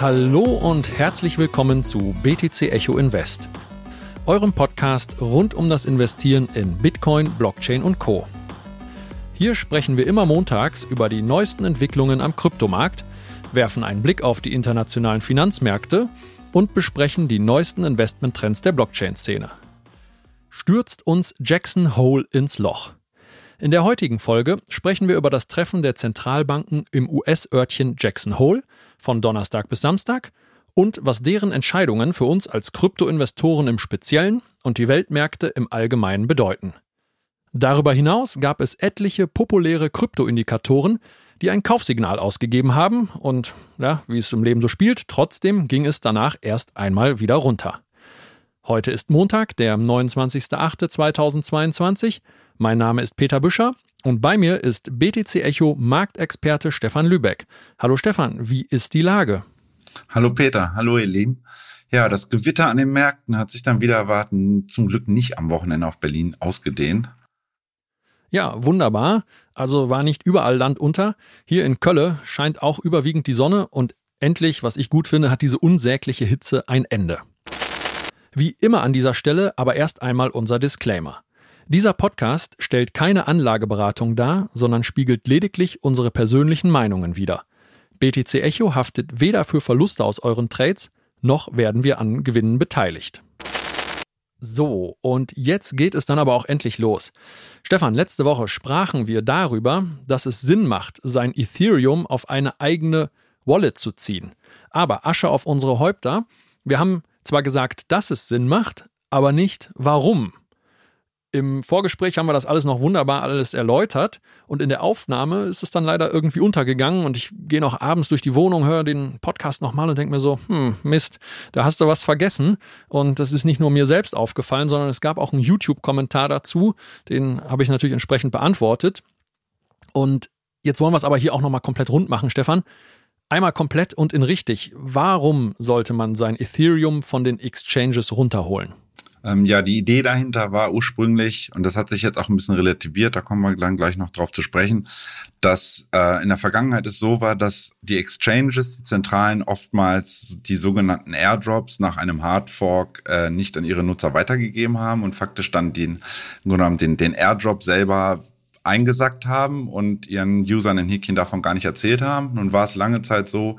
Hallo und herzlich willkommen zu BTC Echo Invest, eurem Podcast rund um das Investieren in Bitcoin, Blockchain und Co. Hier sprechen wir immer montags über die neuesten Entwicklungen am Kryptomarkt, werfen einen Blick auf die internationalen Finanzmärkte und besprechen die neuesten Investmenttrends der Blockchain-Szene. Stürzt uns Jackson Hole ins Loch. In der heutigen Folge sprechen wir über das Treffen der Zentralbanken im US-Örtchen Jackson Hole von Donnerstag bis Samstag und was deren Entscheidungen für uns als Kryptoinvestoren im Speziellen und die Weltmärkte im Allgemeinen bedeuten. Darüber hinaus gab es etliche populäre Kryptoindikatoren, die ein Kaufsignal ausgegeben haben und, ja, wie es im Leben so spielt, trotzdem ging es danach erst einmal wieder runter. Heute ist Montag, der 29.08.2022 mein Name ist Peter Büscher und bei mir ist BTC Echo Marktexperte Stefan Lübeck. Hallo Stefan, wie ist die Lage? Hallo Peter, hallo ihr Lieben. Ja, das Gewitter an den Märkten hat sich dann wieder erwarten, zum Glück nicht am Wochenende auf Berlin ausgedehnt. Ja, wunderbar. Also war nicht überall Land unter. Hier in Kölle scheint auch überwiegend die Sonne und endlich, was ich gut finde, hat diese unsägliche Hitze ein Ende. Wie immer an dieser Stelle aber erst einmal unser Disclaimer. Dieser Podcast stellt keine Anlageberatung dar, sondern spiegelt lediglich unsere persönlichen Meinungen wider. BTC Echo haftet weder für Verluste aus euren Trades, noch werden wir an Gewinnen beteiligt. So, und jetzt geht es dann aber auch endlich los. Stefan, letzte Woche sprachen wir darüber, dass es Sinn macht, sein Ethereum auf eine eigene Wallet zu ziehen. Aber Asche auf unsere Häupter. Wir haben zwar gesagt, dass es Sinn macht, aber nicht warum. Im Vorgespräch haben wir das alles noch wunderbar alles erläutert und in der Aufnahme ist es dann leider irgendwie untergegangen und ich gehe noch abends durch die Wohnung, höre den Podcast nochmal und denke mir so, hm, Mist, da hast du was vergessen und das ist nicht nur mir selbst aufgefallen, sondern es gab auch einen YouTube-Kommentar dazu, den habe ich natürlich entsprechend beantwortet und jetzt wollen wir es aber hier auch nochmal komplett rund machen, Stefan. Einmal komplett und in richtig. Warum sollte man sein Ethereum von den Exchanges runterholen? Ähm, ja, die Idee dahinter war ursprünglich, und das hat sich jetzt auch ein bisschen relativiert, da kommen wir dann gleich noch drauf zu sprechen, dass äh, in der Vergangenheit es so war, dass die Exchanges, die Zentralen, oftmals die sogenannten Airdrops nach einem Hardfork äh, nicht an ihre Nutzer weitergegeben haben und faktisch dann den, den, den Airdrop selber eingesackt haben und ihren Usern in Häkchen davon gar nicht erzählt haben. Nun war es lange Zeit so,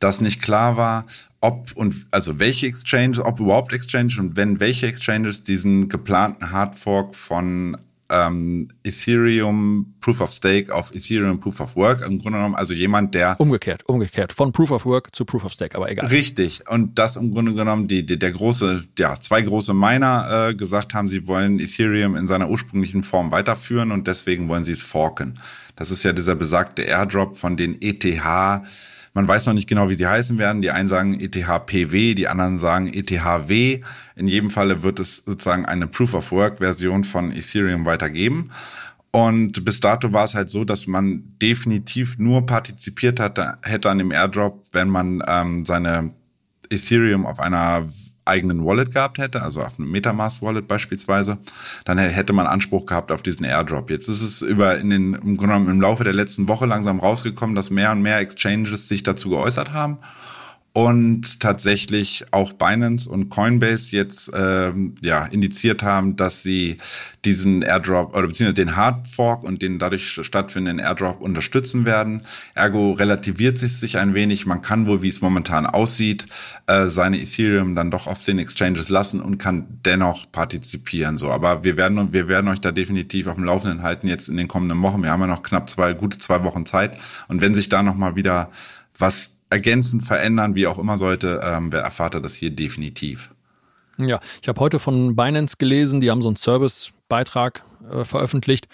dass nicht klar war, ob und also welche Exchanges, ob überhaupt Exchanges und wenn welche Exchanges diesen geplanten Hardfork von ähm, Ethereum Proof of Stake auf Ethereum Proof of Work im Grunde genommen, also jemand, der umgekehrt, umgekehrt von Proof of Work zu Proof of Stake, aber egal. Richtig und das im Grunde genommen die, die der große, ja zwei große Miner äh, gesagt haben, sie wollen Ethereum in seiner ursprünglichen Form weiterführen und deswegen wollen sie es forken. Das ist ja dieser besagte Airdrop von den ETH man weiß noch nicht genau, wie sie heißen werden. Die einen sagen ETH-PW, die anderen sagen ETH-W. In jedem Falle wird es sozusagen eine Proof-of-Work-Version von Ethereum weitergeben. Und bis dato war es halt so, dass man definitiv nur partizipiert hat, hätte an dem Airdrop, wenn man ähm, seine Ethereum auf einer eigenen Wallet gehabt hätte, also auf einem Metamask Wallet beispielsweise, dann hätte man Anspruch gehabt auf diesen Airdrop. Jetzt ist es über in den im, Grunde genommen im Laufe der letzten Woche langsam rausgekommen, dass mehr und mehr Exchanges sich dazu geäußert haben und tatsächlich auch Binance und Coinbase jetzt ähm, ja indiziert haben, dass sie diesen Airdrop oder beziehungsweise den Hard Fork und den dadurch stattfindenden Airdrop unterstützen werden. Ergo relativiert sich sich ein wenig. Man kann wohl, wie es momentan aussieht, äh, seine Ethereum dann doch auf den Exchanges lassen und kann dennoch partizipieren. So, aber wir werden wir werden euch da definitiv auf dem Laufenden halten jetzt in den kommenden Wochen. Wir haben ja noch knapp zwei gute zwei Wochen Zeit und wenn sich da noch mal wieder was ergänzen, verändern, wie auch immer sollte, ähm, erfahrt er das hier definitiv. Ja, ich habe heute von Binance gelesen, die haben so einen Servicebeitrag äh, veröffentlicht,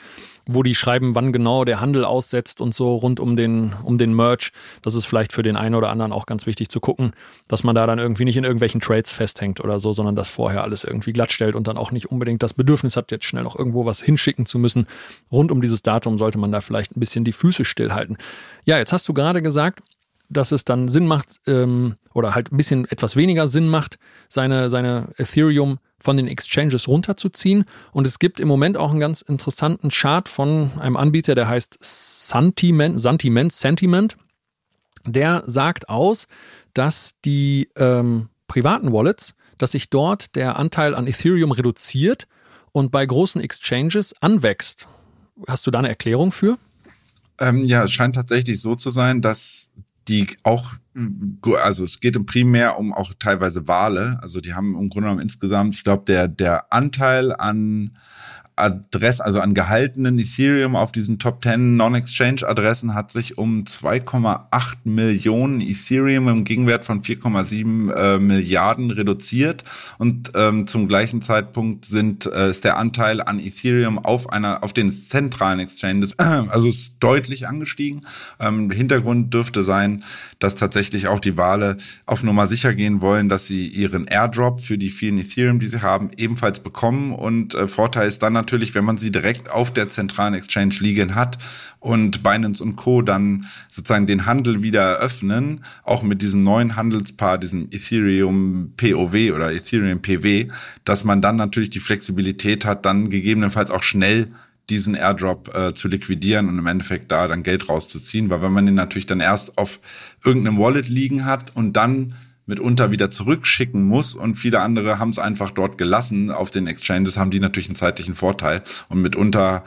wo die schreiben, wann genau der Handel aussetzt und so rund um den, um den Merch. Das ist vielleicht für den einen oder anderen auch ganz wichtig zu gucken, dass man da dann irgendwie nicht in irgendwelchen Trades festhängt oder so, sondern das vorher alles irgendwie glatt stellt und dann auch nicht unbedingt das Bedürfnis hat, jetzt schnell noch irgendwo was hinschicken zu müssen. Rund um dieses Datum sollte man da vielleicht ein bisschen die Füße stillhalten. Ja, jetzt hast du gerade gesagt, dass es dann Sinn macht ähm, oder halt ein bisschen etwas weniger Sinn macht, seine, seine Ethereum von den Exchanges runterzuziehen. Und es gibt im Moment auch einen ganz interessanten Chart von einem Anbieter, der heißt Sentiment, Sentiment, Sentiment. der sagt aus, dass die ähm, privaten Wallets, dass sich dort der Anteil an Ethereum reduziert und bei großen Exchanges anwächst. Hast du da eine Erklärung für? Ähm, ja, es scheint tatsächlich so zu sein, dass die auch, also es geht im primär um auch teilweise Wale. Also die haben im Grunde genommen insgesamt, ich glaube, der, der Anteil an Adress, also an gehaltenen Ethereum auf diesen Top 10 Non-Exchange Adressen hat sich um 2,8 Millionen Ethereum im Gegenwert von 4,7 äh, Milliarden reduziert und ähm, zum gleichen Zeitpunkt sind äh, ist der Anteil an Ethereum auf einer auf den zentralen Exchanges äh, also ist deutlich angestiegen. Ähm, Hintergrund dürfte sein, dass tatsächlich auch die Wale auf Nummer sicher gehen wollen, dass sie ihren Airdrop für die vielen Ethereum, die sie haben, ebenfalls bekommen und äh, Vorteil ist dann natürlich, wenn man sie direkt auf der zentralen Exchange liegen hat und Binance und Co. dann sozusagen den Handel wieder eröffnen, auch mit diesem neuen Handelspaar, diesem Ethereum POW oder Ethereum PW, dass man dann natürlich die Flexibilität hat, dann gegebenenfalls auch schnell diesen Airdrop äh, zu liquidieren und im Endeffekt da dann Geld rauszuziehen, weil wenn man den natürlich dann erst auf irgendeinem Wallet liegen hat und dann mitunter wieder zurückschicken muss. Und viele andere haben es einfach dort gelassen auf den Exchanges, haben die natürlich einen zeitlichen Vorteil. Und mitunter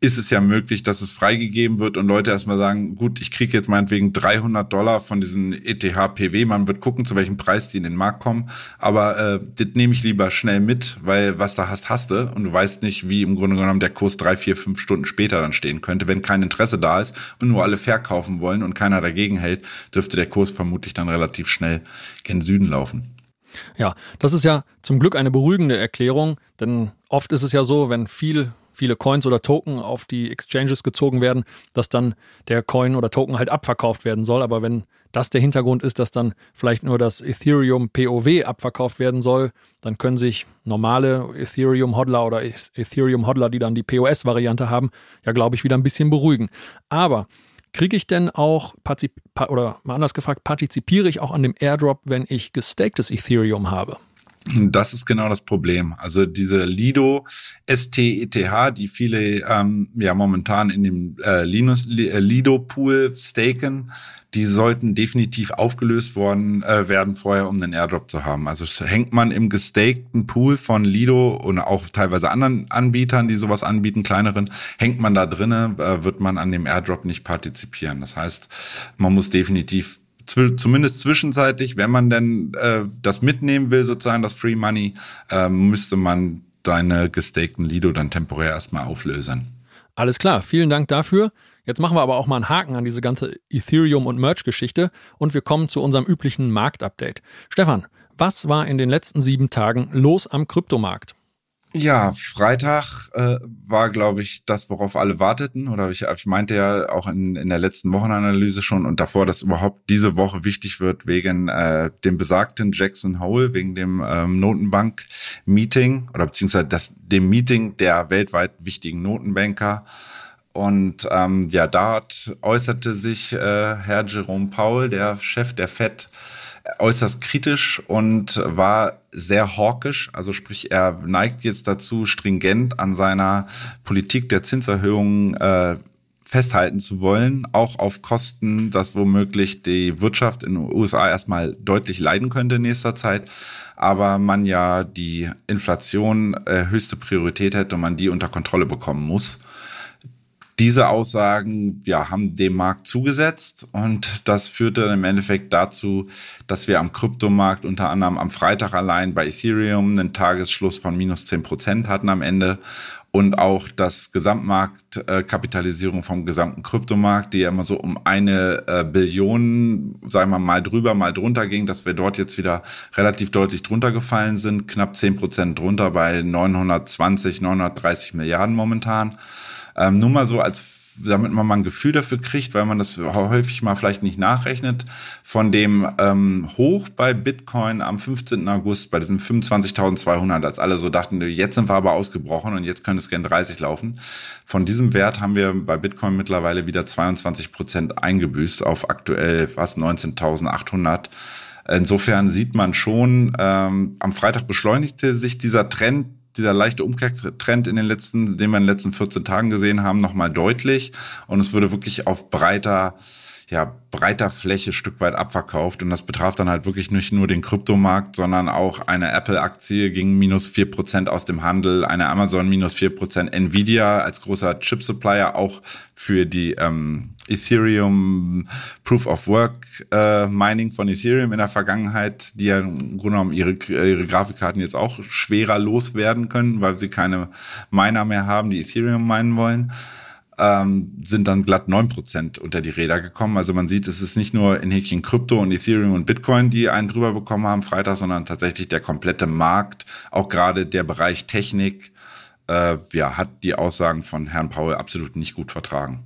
ist es ja möglich, dass es freigegeben wird und Leute erstmal sagen, gut, ich kriege jetzt meinetwegen 300 Dollar von diesen ETH-PW, man wird gucken, zu welchem Preis die in den Markt kommen, aber äh, das nehme ich lieber schnell mit, weil was da hast, hast du und du weißt nicht, wie im Grunde genommen der Kurs drei, vier, fünf Stunden später dann stehen könnte. Wenn kein Interesse da ist und nur alle verkaufen wollen und keiner dagegen hält, dürfte der Kurs vermutlich dann relativ schnell gen Süden laufen. Ja, das ist ja zum Glück eine beruhigende Erklärung, denn oft ist es ja so, wenn viel viele Coins oder Token auf die Exchanges gezogen werden, dass dann der Coin oder Token halt abverkauft werden soll. Aber wenn das der Hintergrund ist, dass dann vielleicht nur das Ethereum POW abverkauft werden soll, dann können sich normale Ethereum Hodler oder Ethereum Hodler, die dann die POS-Variante haben, ja, glaube ich, wieder ein bisschen beruhigen. Aber kriege ich denn auch, oder mal anders gefragt, partizipiere ich auch an dem Airdrop, wenn ich gestaktes Ethereum habe? Das ist genau das Problem. Also diese Lido STETH, die viele ähm, ja momentan in dem äh, Linus, äh, Lido Pool staken, die sollten definitiv aufgelöst worden äh, werden vorher, um einen Airdrop zu haben. Also hängt man im gestakten Pool von Lido und auch teilweise anderen Anbietern, die sowas anbieten, kleineren, hängt man da drinnen, äh, wird man an dem Airdrop nicht partizipieren. Das heißt, man muss definitiv zumindest zwischenzeitlich, wenn man denn äh, das mitnehmen will, sozusagen das Free Money, äh, müsste man deine gestakten Lido dann temporär erstmal auflösen. Alles klar, vielen Dank dafür. Jetzt machen wir aber auch mal einen Haken an diese ganze Ethereum- und Merch-Geschichte und wir kommen zu unserem üblichen Marktupdate. Stefan, was war in den letzten sieben Tagen los am Kryptomarkt? Ja, Freitag äh, war, glaube ich, das, worauf alle warteten. Oder ich, ich meinte ja auch in, in der letzten Wochenanalyse schon und davor, dass überhaupt diese Woche wichtig wird wegen äh, dem besagten Jackson Hole, wegen dem ähm, Notenbank-Meeting oder beziehungsweise das, dem Meeting der weltweit wichtigen Notenbanker. Und ähm, ja, dort äußerte sich äh, Herr Jerome Paul, der Chef der FED, äußerst kritisch und war sehr hawkisch, also sprich er neigt jetzt dazu, stringent an seiner Politik der Zinserhöhungen äh, festhalten zu wollen, auch auf Kosten, dass womöglich die Wirtschaft in den USA erstmal deutlich leiden könnte in nächster Zeit, aber man ja die Inflation äh, höchste Priorität hätte und man die unter Kontrolle bekommen muss. Diese Aussagen ja, haben dem Markt zugesetzt und das führte im Endeffekt dazu, dass wir am Kryptomarkt unter anderem am Freitag allein bei Ethereum einen Tagesschluss von minus zehn Prozent hatten am Ende und auch das Gesamtmarktkapitalisierung vom gesamten Kryptomarkt, die ja immer so um eine äh, Billion, sagen wir mal drüber, mal drunter ging, dass wir dort jetzt wieder relativ deutlich drunter gefallen sind, knapp zehn Prozent drunter bei 920, 930 Milliarden momentan. Ähm, nur mal so als damit man mal ein Gefühl dafür kriegt, weil man das häufig mal vielleicht nicht nachrechnet, von dem ähm, Hoch bei Bitcoin am 15. August bei diesen 25.200, als alle so dachten, jetzt sind wir aber ausgebrochen und jetzt könnte es gern 30 laufen. Von diesem Wert haben wir bei Bitcoin mittlerweile wieder 22 Prozent eingebüßt auf aktuell fast 19.800. Insofern sieht man schon, ähm, am Freitag beschleunigte sich dieser Trend dieser leichte Umkehrtrend in den letzten, den wir in den letzten 14 Tagen gesehen haben, nochmal deutlich. Und es würde wirklich auf breiter ja, breiter Fläche Stück weit abverkauft. Und das betraf dann halt wirklich nicht nur den Kryptomarkt, sondern auch eine Apple-Aktie ging minus vier Prozent aus dem Handel, eine Amazon minus vier Prozent, Nvidia als großer Chip-Supplier auch für die ähm, Ethereum Proof of Work äh, Mining von Ethereum in der Vergangenheit, die ja im Grunde genommen ihre, ihre Grafikkarten jetzt auch schwerer loswerden können, weil sie keine Miner mehr haben, die Ethereum meinen wollen ähm, sind dann glatt neun Prozent unter die Räder gekommen. Also man sieht, es ist nicht nur in Häkchen Krypto und Ethereum und Bitcoin, die einen drüber bekommen haben Freitag, sondern tatsächlich der komplette Markt, auch gerade der Bereich Technik, äh, ja, hat die Aussagen von Herrn Paul absolut nicht gut vertragen.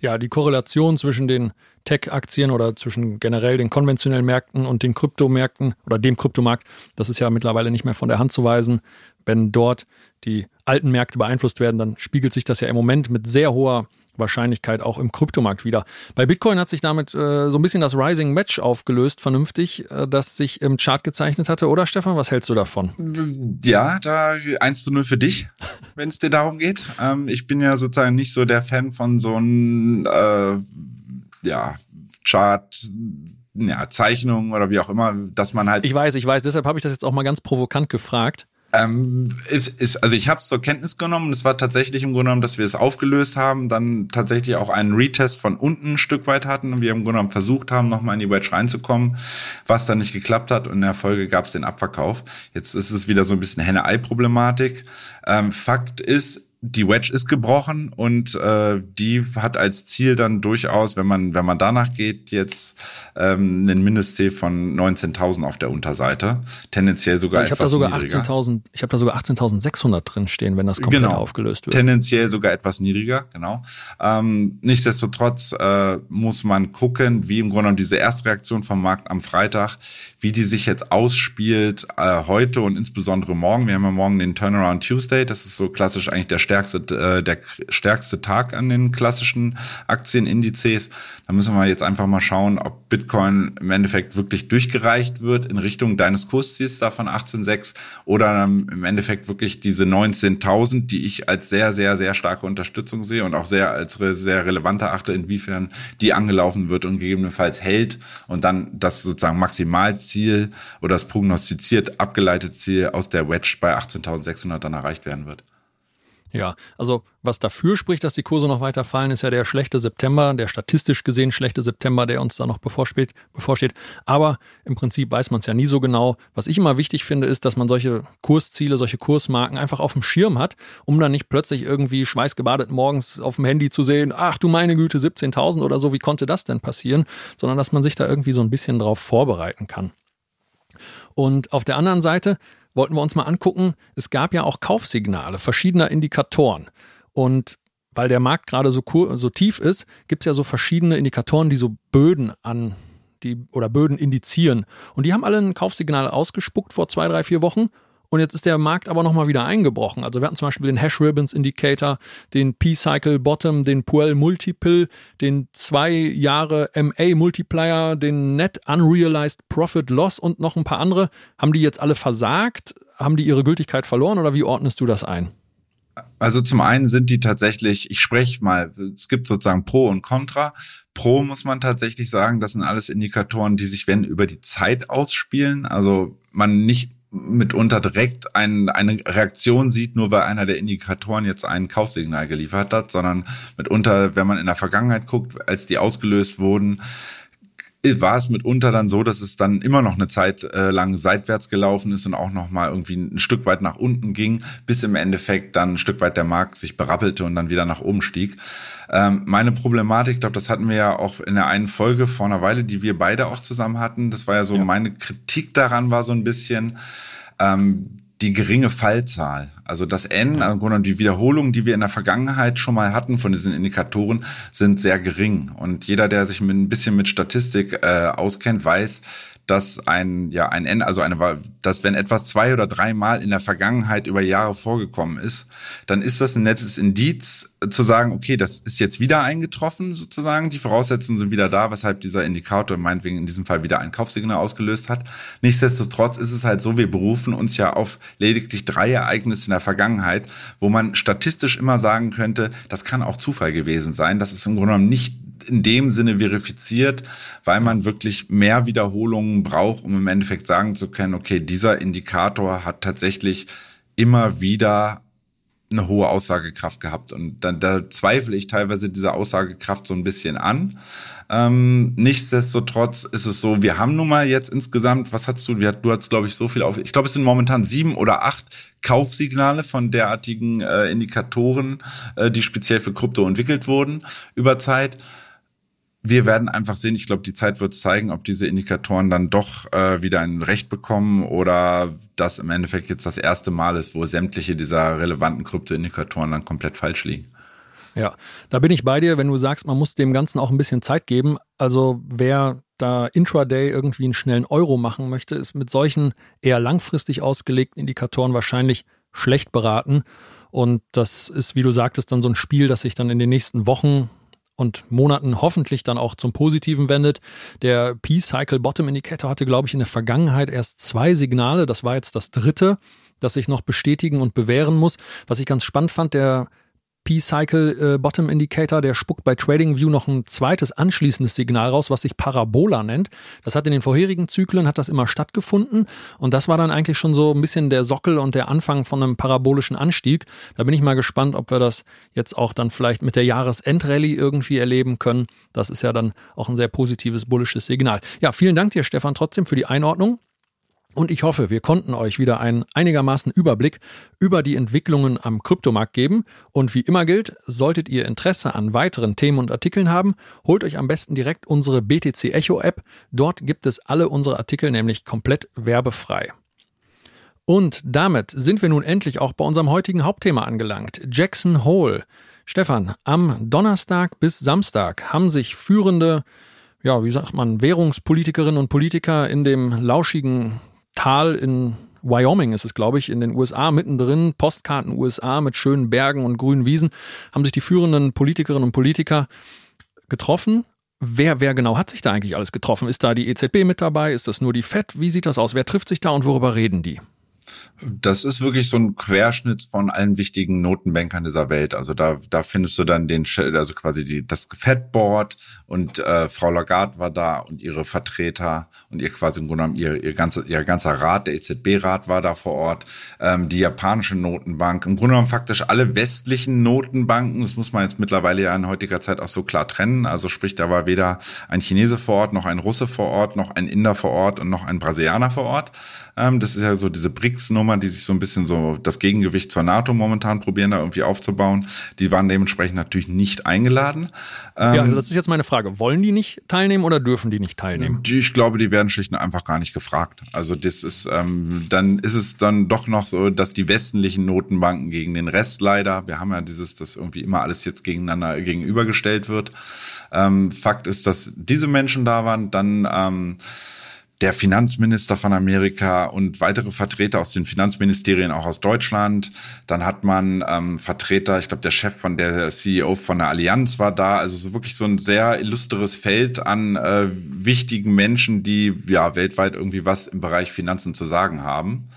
Ja, die Korrelation zwischen den Tech-Aktien oder zwischen generell den konventionellen Märkten und den Kryptomärkten oder dem Kryptomarkt, das ist ja mittlerweile nicht mehr von der Hand zu weisen. Wenn dort die alten Märkte beeinflusst werden, dann spiegelt sich das ja im Moment mit sehr hoher Wahrscheinlichkeit auch im Kryptomarkt wieder. Bei Bitcoin hat sich damit äh, so ein bisschen das Rising Match aufgelöst, vernünftig, äh, das sich im Chart gezeichnet hatte, oder Stefan? Was hältst du davon? Ja, da 1 zu 0 für dich, wenn es dir darum geht. Ähm, ich bin ja sozusagen nicht so der Fan von so einem äh, ja, Chart ja, Zeichnungen oder wie auch immer, dass man halt. Ich weiß, ich weiß, deshalb habe ich das jetzt auch mal ganz provokant gefragt. Ähm, ist, ist, also ich habe es zur Kenntnis genommen. Es war tatsächlich im Grunde genommen, dass wir es aufgelöst haben, dann tatsächlich auch einen Retest von unten ein Stück weit hatten und wir im Grunde genommen versucht haben, nochmal in die Wedge reinzukommen, was dann nicht geklappt hat und in der Folge gab es den Abverkauf. Jetzt ist es wieder so ein bisschen Henne-Ei-Problematik. Ähm, Fakt ist, die Wedge ist gebrochen und äh, die hat als Ziel dann durchaus, wenn man wenn man danach geht, jetzt ähm, einen Mindestziel von 19.000 auf der Unterseite, tendenziell sogar ich etwas sogar niedriger. 18.000, ich habe da sogar 18.600 drin stehen, wenn das komplett Genau. aufgelöst wird. Tendenziell sogar etwas niedriger, genau. Ähm, nichtsdestotrotz äh, muss man gucken, wie im Grunde genommen diese Erstreaktion vom Markt am Freitag, wie die sich jetzt ausspielt äh, heute und insbesondere morgen. Wir haben ja morgen den Turnaround Tuesday. Das ist so klassisch eigentlich der stärkste, äh, der stärkste Tag an den klassischen Aktienindizes. Da müssen wir jetzt einfach mal schauen, ob Bitcoin im Endeffekt wirklich durchgereicht wird in Richtung deines Kursziels da von 18,6 oder im Endeffekt wirklich diese 19.000, die ich als sehr, sehr, sehr starke Unterstützung sehe und auch sehr als re sehr relevant erachte, inwiefern die angelaufen wird und gegebenenfalls hält und dann das sozusagen Maximalziel oder das prognostiziert abgeleitete Ziel aus der Wedge bei 18.600 dann erreicht werden wird. Ja, also was dafür spricht, dass die Kurse noch weiter fallen, ist ja der schlechte September, der statistisch gesehen schlechte September, der uns da noch bevorsteht. bevorsteht. Aber im Prinzip weiß man es ja nie so genau. Was ich immer wichtig finde, ist, dass man solche Kursziele, solche Kursmarken einfach auf dem Schirm hat, um dann nicht plötzlich irgendwie schweißgebadet morgens auf dem Handy zu sehen, ach du meine Güte, 17.000 oder so, wie konnte das denn passieren? Sondern dass man sich da irgendwie so ein bisschen drauf vorbereiten kann. Und auf der anderen Seite wollten wir uns mal angucken, es gab ja auch Kaufsignale verschiedener Indikatoren. Und weil der Markt gerade so, so tief ist, gibt es ja so verschiedene Indikatoren, die so Böden an die oder Böden indizieren. Und die haben alle ein Kaufsignal ausgespuckt vor zwei, drei, vier Wochen. Und jetzt ist der Markt aber nochmal wieder eingebrochen. Also wir hatten zum Beispiel den Hash Ribbons Indicator, den P-Cycle Bottom, den Puel Multiple, den zwei Jahre MA Multiplier, den Net Unrealized Profit Loss und noch ein paar andere. Haben die jetzt alle versagt? Haben die ihre Gültigkeit verloren oder wie ordnest du das ein? Also zum einen sind die tatsächlich, ich spreche mal, es gibt sozusagen Pro und Contra. Pro muss man tatsächlich sagen, das sind alles Indikatoren, die sich, wenn über die Zeit ausspielen, also man nicht mitunter direkt ein, eine Reaktion sieht, nur weil einer der Indikatoren jetzt ein Kaufsignal geliefert hat, sondern mitunter, wenn man in der Vergangenheit guckt, als die ausgelöst wurden, war es mitunter dann so, dass es dann immer noch eine Zeit äh, lang seitwärts gelaufen ist und auch noch mal irgendwie ein Stück weit nach unten ging, bis im Endeffekt dann ein Stück weit der Markt sich berappelte und dann wieder nach oben stieg. Ähm, meine Problematik, ich glaube, das hatten wir ja auch in der einen Folge vor einer Weile, die wir beide auch zusammen hatten. Das war ja so, ja. meine Kritik daran war so ein bisschen, ähm, die geringe Fallzahl. Also das N, also die Wiederholungen, die wir in der Vergangenheit schon mal hatten von diesen Indikatoren, sind sehr gering. Und jeder, der sich mit, ein bisschen mit Statistik äh, auskennt, weiß, dass ein, ja, ein N, also eine, dass wenn etwas zwei oder dreimal in der Vergangenheit über Jahre vorgekommen ist, dann ist das ein nettes Indiz zu sagen, okay, das ist jetzt wieder eingetroffen sozusagen, die Voraussetzungen sind wieder da, weshalb dieser Indikator meinetwegen in diesem Fall wieder ein Kaufsignal ausgelöst hat. Nichtsdestotrotz ist es halt so, wir berufen uns ja auf lediglich drei Ereignisse in der Vergangenheit, wo man statistisch immer sagen könnte, das kann auch Zufall gewesen sein, das ist im Grunde genommen nicht in dem Sinne verifiziert, weil man wirklich mehr Wiederholungen braucht, um im Endeffekt sagen zu können, okay, dieser Indikator hat tatsächlich immer wieder eine hohe Aussagekraft gehabt. Und dann, da zweifle ich teilweise diese Aussagekraft so ein bisschen an. Ähm, nichtsdestotrotz ist es so, wir haben nun mal jetzt insgesamt, was hast du, du hast glaube ich so viel auf, ich glaube es sind momentan sieben oder acht Kaufsignale von derartigen äh, Indikatoren, äh, die speziell für Krypto entwickelt wurden über Zeit wir werden einfach sehen, ich glaube, die Zeit wird zeigen, ob diese Indikatoren dann doch äh, wieder ein Recht bekommen oder das im Endeffekt jetzt das erste Mal ist, wo sämtliche dieser relevanten Kryptoindikatoren dann komplett falsch liegen. Ja, da bin ich bei dir, wenn du sagst, man muss dem Ganzen auch ein bisschen Zeit geben. Also wer da intraday irgendwie einen schnellen Euro machen möchte, ist mit solchen eher langfristig ausgelegten Indikatoren wahrscheinlich schlecht beraten. Und das ist, wie du sagtest, dann so ein Spiel, das sich dann in den nächsten Wochen und Monaten hoffentlich dann auch zum Positiven wendet. Der P-Cycle Bottom Indicator hatte, glaube ich, in der Vergangenheit erst zwei Signale. Das war jetzt das dritte, das sich noch bestätigen und bewähren muss. Was ich ganz spannend fand, der P-Cycle äh, Bottom Indicator, der spuckt bei TradingView noch ein zweites anschließendes Signal raus, was sich Parabola nennt. Das hat in den vorherigen Zyklen hat das immer stattgefunden und das war dann eigentlich schon so ein bisschen der Sockel und der Anfang von einem parabolischen Anstieg. Da bin ich mal gespannt, ob wir das jetzt auch dann vielleicht mit der Jahresendrallye irgendwie erleben können. Das ist ja dann auch ein sehr positives bullisches Signal. Ja, vielen Dank dir Stefan trotzdem für die Einordnung. Und ich hoffe, wir konnten euch wieder einen einigermaßen Überblick über die Entwicklungen am Kryptomarkt geben. Und wie immer gilt, solltet ihr Interesse an weiteren Themen und Artikeln haben, holt euch am besten direkt unsere BTC Echo App. Dort gibt es alle unsere Artikel nämlich komplett werbefrei. Und damit sind wir nun endlich auch bei unserem heutigen Hauptthema angelangt. Jackson Hole. Stefan, am Donnerstag bis Samstag haben sich führende ja, wie sagt man, Währungspolitikerinnen und Politiker in dem lauschigen Tal in Wyoming ist es, glaube ich, in den USA, mittendrin, Postkarten USA mit schönen Bergen und grünen Wiesen, haben sich die führenden Politikerinnen und Politiker getroffen. Wer, wer genau hat sich da eigentlich alles getroffen? Ist da die EZB mit dabei? Ist das nur die FED? Wie sieht das aus? Wer trifft sich da und worüber reden die? Das ist wirklich so ein Querschnitt von allen wichtigen Notenbankern dieser Welt. Also da, da findest du dann den, also quasi die, das Fedboard und äh, Frau Lagarde war da und ihre Vertreter und ihr quasi im Grunde genommen ihr, ihr, ganze, ihr ganzer Rat, der EZB-Rat war da vor Ort, ähm, die japanische Notenbank, im Grunde genommen faktisch alle westlichen Notenbanken, das muss man jetzt mittlerweile ja in heutiger Zeit auch so klar trennen. Also sprich, da war weder ein Chinese vor Ort, noch ein Russe vor Ort, noch ein Inder vor Ort und noch ein Brasilianer vor Ort. Ähm, das ist ja so diese BRICS-Nummer, die sich so ein bisschen so das Gegengewicht zur NATO momentan probieren, da irgendwie aufzubauen. Die waren dementsprechend natürlich nicht eingeladen. Ähm, ja, also das ist jetzt meine Frage. Wollen die nicht teilnehmen oder dürfen die nicht teilnehmen? Die, ich glaube, die werden schlicht und einfach gar nicht gefragt. Also das ist, ähm, dann ist es dann doch noch so, dass die westlichen Notenbanken gegen den Rest leider, wir haben ja dieses, dass irgendwie immer alles jetzt gegeneinander gegenübergestellt wird. Ähm, Fakt ist, dass diese Menschen da waren, dann ähm, der Finanzminister von Amerika und weitere Vertreter aus den Finanzministerien auch aus Deutschland. Dann hat man ähm, Vertreter, ich glaube, der Chef von der CEO von der Allianz war da. Also so wirklich so ein sehr illustres Feld an äh, wichtigen Menschen, die ja weltweit irgendwie was im Bereich Finanzen zu sagen haben.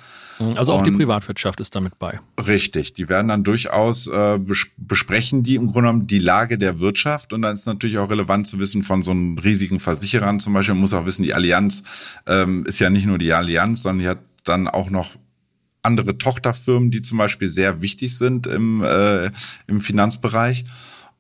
Also auch und die Privatwirtschaft ist damit bei. Richtig, die werden dann durchaus äh, besprechen die im Grunde genommen die Lage der Wirtschaft und dann ist natürlich auch relevant zu wissen von so einem riesigen Versicherern zum Beispiel. Man muss auch wissen, die Allianz ähm, ist ja nicht nur die Allianz, sondern die hat dann auch noch andere Tochterfirmen, die zum Beispiel sehr wichtig sind im, äh, im Finanzbereich.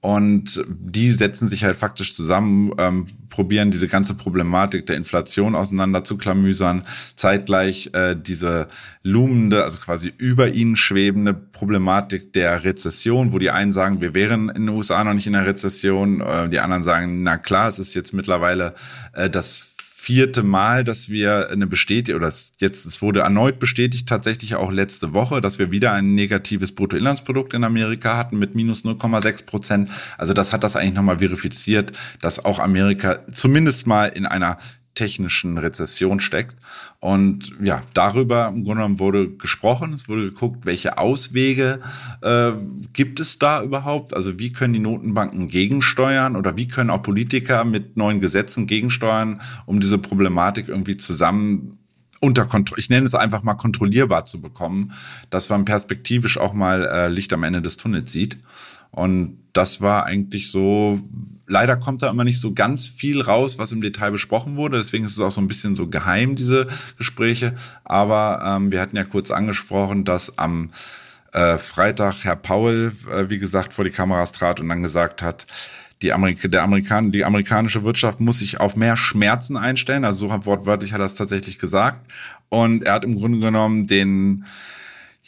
Und die setzen sich halt faktisch zusammen, ähm, probieren diese ganze Problematik der Inflation auseinander zu klamüsern, zeitgleich äh, diese loomende, also quasi über ihnen schwebende Problematik der Rezession, wo die einen sagen, wir wären in den USA noch nicht in der Rezession, äh, die anderen sagen, na klar, es ist jetzt mittlerweile äh, das vierte Mal, dass wir eine Bestätigung, oder jetzt, es wurde erneut bestätigt, tatsächlich auch letzte Woche, dass wir wieder ein negatives Bruttoinlandsprodukt in Amerika hatten mit minus 0,6 Prozent. Also das hat das eigentlich nochmal verifiziert, dass auch Amerika zumindest mal in einer technischen Rezession steckt. Und ja, darüber im Grunde genommen wurde gesprochen. Es wurde geguckt, welche Auswege äh, gibt es da überhaupt? Also wie können die Notenbanken gegensteuern oder wie können auch Politiker mit neuen Gesetzen gegensteuern, um diese Problematik irgendwie zusammen unter Kontrolle, ich nenne es einfach mal kontrollierbar zu bekommen, dass man perspektivisch auch mal äh, Licht am Ende des Tunnels sieht. Und das war eigentlich so, leider kommt da immer nicht so ganz viel raus, was im Detail besprochen wurde. Deswegen ist es auch so ein bisschen so geheim, diese Gespräche. Aber ähm, wir hatten ja kurz angesprochen, dass am äh, Freitag Herr Paul, äh, wie gesagt, vor die Kameras trat und dann gesagt hat, die, Amerika, der Amerikan die amerikanische Wirtschaft muss sich auf mehr Schmerzen einstellen. Also so wortwörtlich hat er das tatsächlich gesagt. Und er hat im Grunde genommen den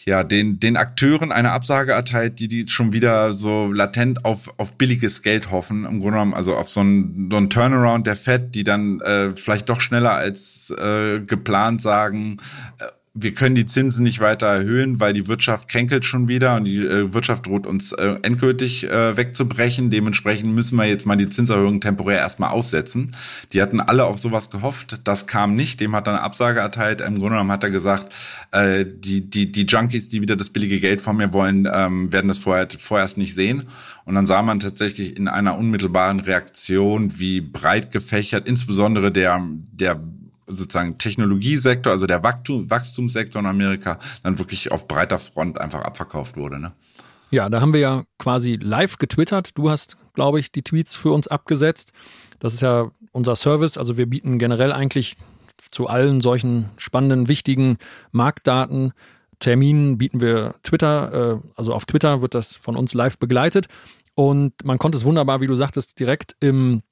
ja, den, den Akteuren eine Absage erteilt, die, die schon wieder so latent auf, auf billiges Geld hoffen, im Grunde genommen, also auf so ein, so ein Turnaround der Fed, die dann äh, vielleicht doch schneller als äh, geplant sagen, äh, wir können die Zinsen nicht weiter erhöhen, weil die Wirtschaft kränkelt schon wieder und die äh, Wirtschaft droht uns äh, endgültig äh, wegzubrechen. Dementsprechend müssen wir jetzt mal die Zinserhöhung temporär erstmal aussetzen. Die hatten alle auf sowas gehofft. Das kam nicht. Dem hat er eine Absage erteilt. Im Grunde genommen hat er gesagt, äh, die, die, die Junkies, die wieder das billige Geld von mir wollen, ähm, werden das vorher, vorerst nicht sehen. Und dann sah man tatsächlich in einer unmittelbaren Reaktion, wie breit gefächert, insbesondere der, der sozusagen Technologiesektor, also der Wachstum, Wachstumssektor in Amerika, dann wirklich auf breiter Front einfach abverkauft wurde. Ne? Ja, da haben wir ja quasi live getwittert. Du hast, glaube ich, die Tweets für uns abgesetzt. Das ist ja unser Service. Also wir bieten generell eigentlich zu allen solchen spannenden, wichtigen Marktdaten, Terminen bieten wir Twitter, äh, also auf Twitter wird das von uns live begleitet. Und man konnte es wunderbar, wie du sagtest, direkt im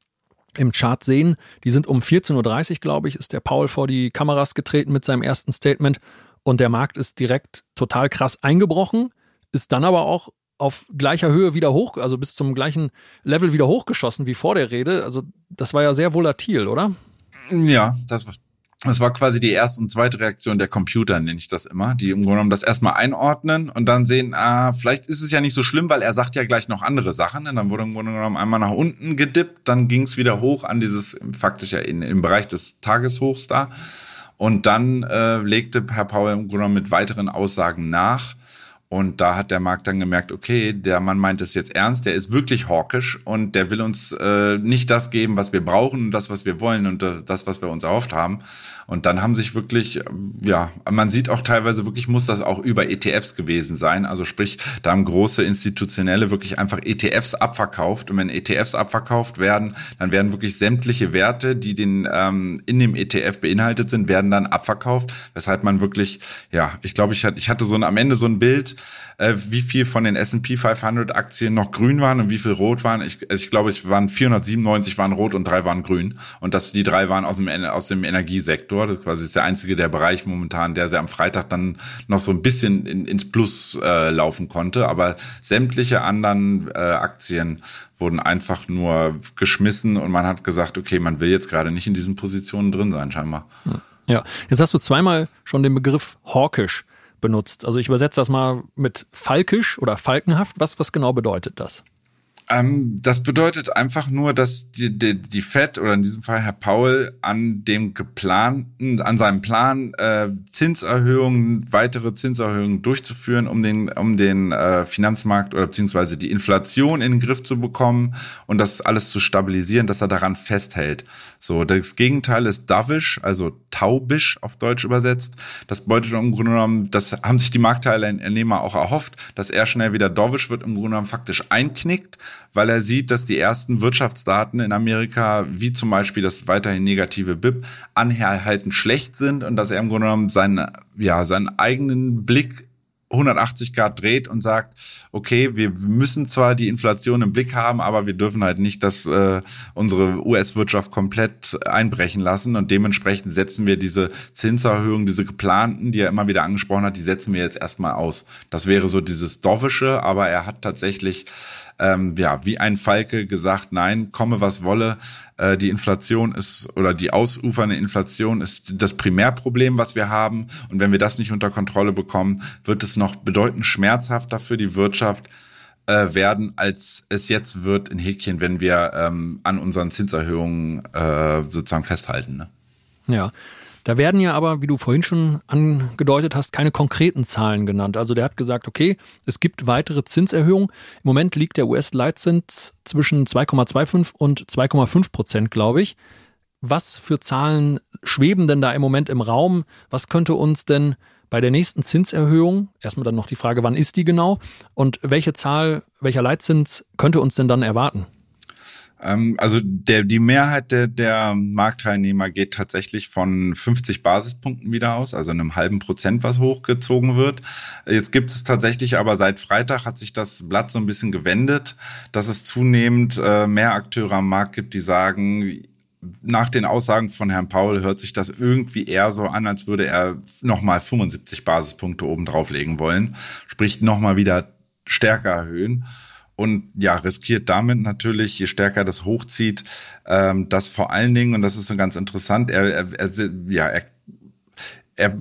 im Chart sehen. Die sind um 14.30 Uhr, glaube ich, ist der Paul vor die Kameras getreten mit seinem ersten Statement. Und der Markt ist direkt total krass eingebrochen, ist dann aber auch auf gleicher Höhe wieder hoch, also bis zum gleichen Level wieder hochgeschossen wie vor der Rede. Also das war ja sehr volatil, oder? Ja, das war das war quasi die erste und zweite Reaktion der Computer, nenne ich das immer, die im Grunde genommen das erstmal einordnen und dann sehen, ah, vielleicht ist es ja nicht so schlimm, weil er sagt ja gleich noch andere Sachen. Und dann wurde im Grunde genommen einmal nach unten gedippt, dann ging es wieder hoch an dieses, faktisch ja in, im Bereich des Tageshochs da. Und dann äh, legte Herr Paul im Grunde genommen mit weiteren Aussagen nach. Und da hat der Markt dann gemerkt, okay, der Mann meint es jetzt ernst, der ist wirklich hawkisch und der will uns äh, nicht das geben, was wir brauchen und das, was wir wollen und äh, das, was wir uns erhofft haben. Und dann haben sich wirklich, ja, man sieht auch teilweise wirklich, muss das auch über ETFs gewesen sein. Also sprich, da haben große Institutionelle wirklich einfach ETFs abverkauft. Und wenn ETFs abverkauft werden, dann werden wirklich sämtliche Werte, die den ähm, in dem ETF beinhaltet sind, werden dann abverkauft. Weshalb man wirklich, ja, ich glaube, ich hatte, ich hatte so ein, am Ende so ein Bild, äh, wie viel von den S&P 500 Aktien noch grün waren und wie viel rot waren. Ich, also ich glaube, es waren 497 waren rot und drei waren grün. Und das, die drei waren aus dem, aus dem Energiesektor. Das quasi ist der einzige der Bereich momentan, der sehr am Freitag dann noch so ein bisschen in, ins Plus äh, laufen konnte. Aber sämtliche anderen äh, Aktien wurden einfach nur geschmissen und man hat gesagt, okay, man will jetzt gerade nicht in diesen Positionen drin sein, scheinbar. Ja, jetzt hast du zweimal schon den Begriff hawkisch benutzt. Also ich übersetze das mal mit falkisch oder falkenhaft. Was, was genau bedeutet das? Ähm, das bedeutet einfach nur, dass die, die, die Fed oder in diesem Fall Herr Paul an dem geplanten, an seinem Plan äh, Zinserhöhungen, weitere Zinserhöhungen durchzuführen, um den, um den äh, Finanzmarkt oder beziehungsweise die Inflation in den Griff zu bekommen und das alles zu stabilisieren, dass er daran festhält. So, das Gegenteil ist dovish, also taubisch auf Deutsch übersetzt. Das bedeutet im Grunde genommen, das haben sich die Marktteilnehmer auch erhofft, dass er schnell wieder dovish wird, im Grunde genommen faktisch einknickt weil er sieht, dass die ersten Wirtschaftsdaten in Amerika, wie zum Beispiel das weiterhin negative BIP, anhaltend schlecht sind und dass er im Grunde genommen seinen, ja, seinen eigenen Blick 180 Grad dreht und sagt, okay, wir müssen zwar die Inflation im Blick haben, aber wir dürfen halt nicht, dass äh, unsere US-Wirtschaft komplett einbrechen lassen und dementsprechend setzen wir diese Zinserhöhungen, diese geplanten, die er immer wieder angesprochen hat, die setzen wir jetzt erstmal aus. Das wäre so dieses Dovische, aber er hat tatsächlich ähm, ja, wie ein Falke gesagt, nein, komme was wolle, äh, die Inflation ist oder die ausufernde Inflation ist das Primärproblem, was wir haben. Und wenn wir das nicht unter Kontrolle bekommen, wird es noch bedeutend schmerzhafter für die Wirtschaft äh, werden, als es jetzt wird in Häkchen, wenn wir ähm, an unseren Zinserhöhungen äh, sozusagen festhalten. Ne? Ja, da werden ja aber, wie du vorhin schon angedeutet hast, keine konkreten Zahlen genannt. Also der hat gesagt, okay, es gibt weitere Zinserhöhungen. Im Moment liegt der US-Leitzins zwischen 2,25 und 2,5 Prozent, glaube ich. Was für Zahlen schweben denn da im Moment im Raum? Was könnte uns denn bei der nächsten Zinserhöhung, erstmal dann noch die Frage, wann ist die genau und welche Zahl, welcher Leitzins könnte uns denn dann erwarten? Ähm, also der, die Mehrheit der, der Marktteilnehmer geht tatsächlich von 50 Basispunkten wieder aus, also einem halben Prozent, was hochgezogen wird. Jetzt gibt es tatsächlich aber seit Freitag hat sich das Blatt so ein bisschen gewendet, dass es zunehmend äh, mehr Akteure am Markt gibt, die sagen, nach den Aussagen von Herrn Paul hört sich das irgendwie eher so an, als würde er nochmal 75 Basispunkte oben drauflegen wollen, sprich nochmal wieder stärker erhöhen und ja, riskiert damit natürlich, je stärker das hochzieht, ähm, dass vor allen Dingen, und das ist so ganz interessant, er, er, er ja, er, er,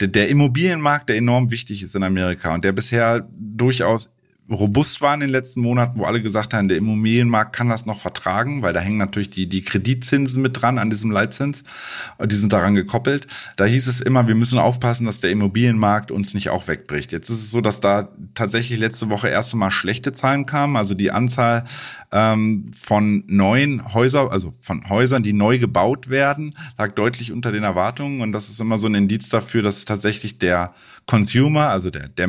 der Immobilienmarkt, der enorm wichtig ist in Amerika und der bisher durchaus robust war in den letzten Monaten, wo alle gesagt haben, der Immobilienmarkt kann das noch vertragen, weil da hängen natürlich die, die Kreditzinsen mit dran an diesem Leitzins und die sind daran gekoppelt. Da hieß es immer, wir müssen aufpassen, dass der Immobilienmarkt uns nicht auch wegbricht. Jetzt ist es so, dass da tatsächlich letzte Woche erst einmal schlechte Zahlen kamen, also die Anzahl ähm, von neuen Häusern, also von Häusern, die neu gebaut werden, lag deutlich unter den Erwartungen und das ist immer so ein Indiz dafür, dass tatsächlich der Consumer, also der, der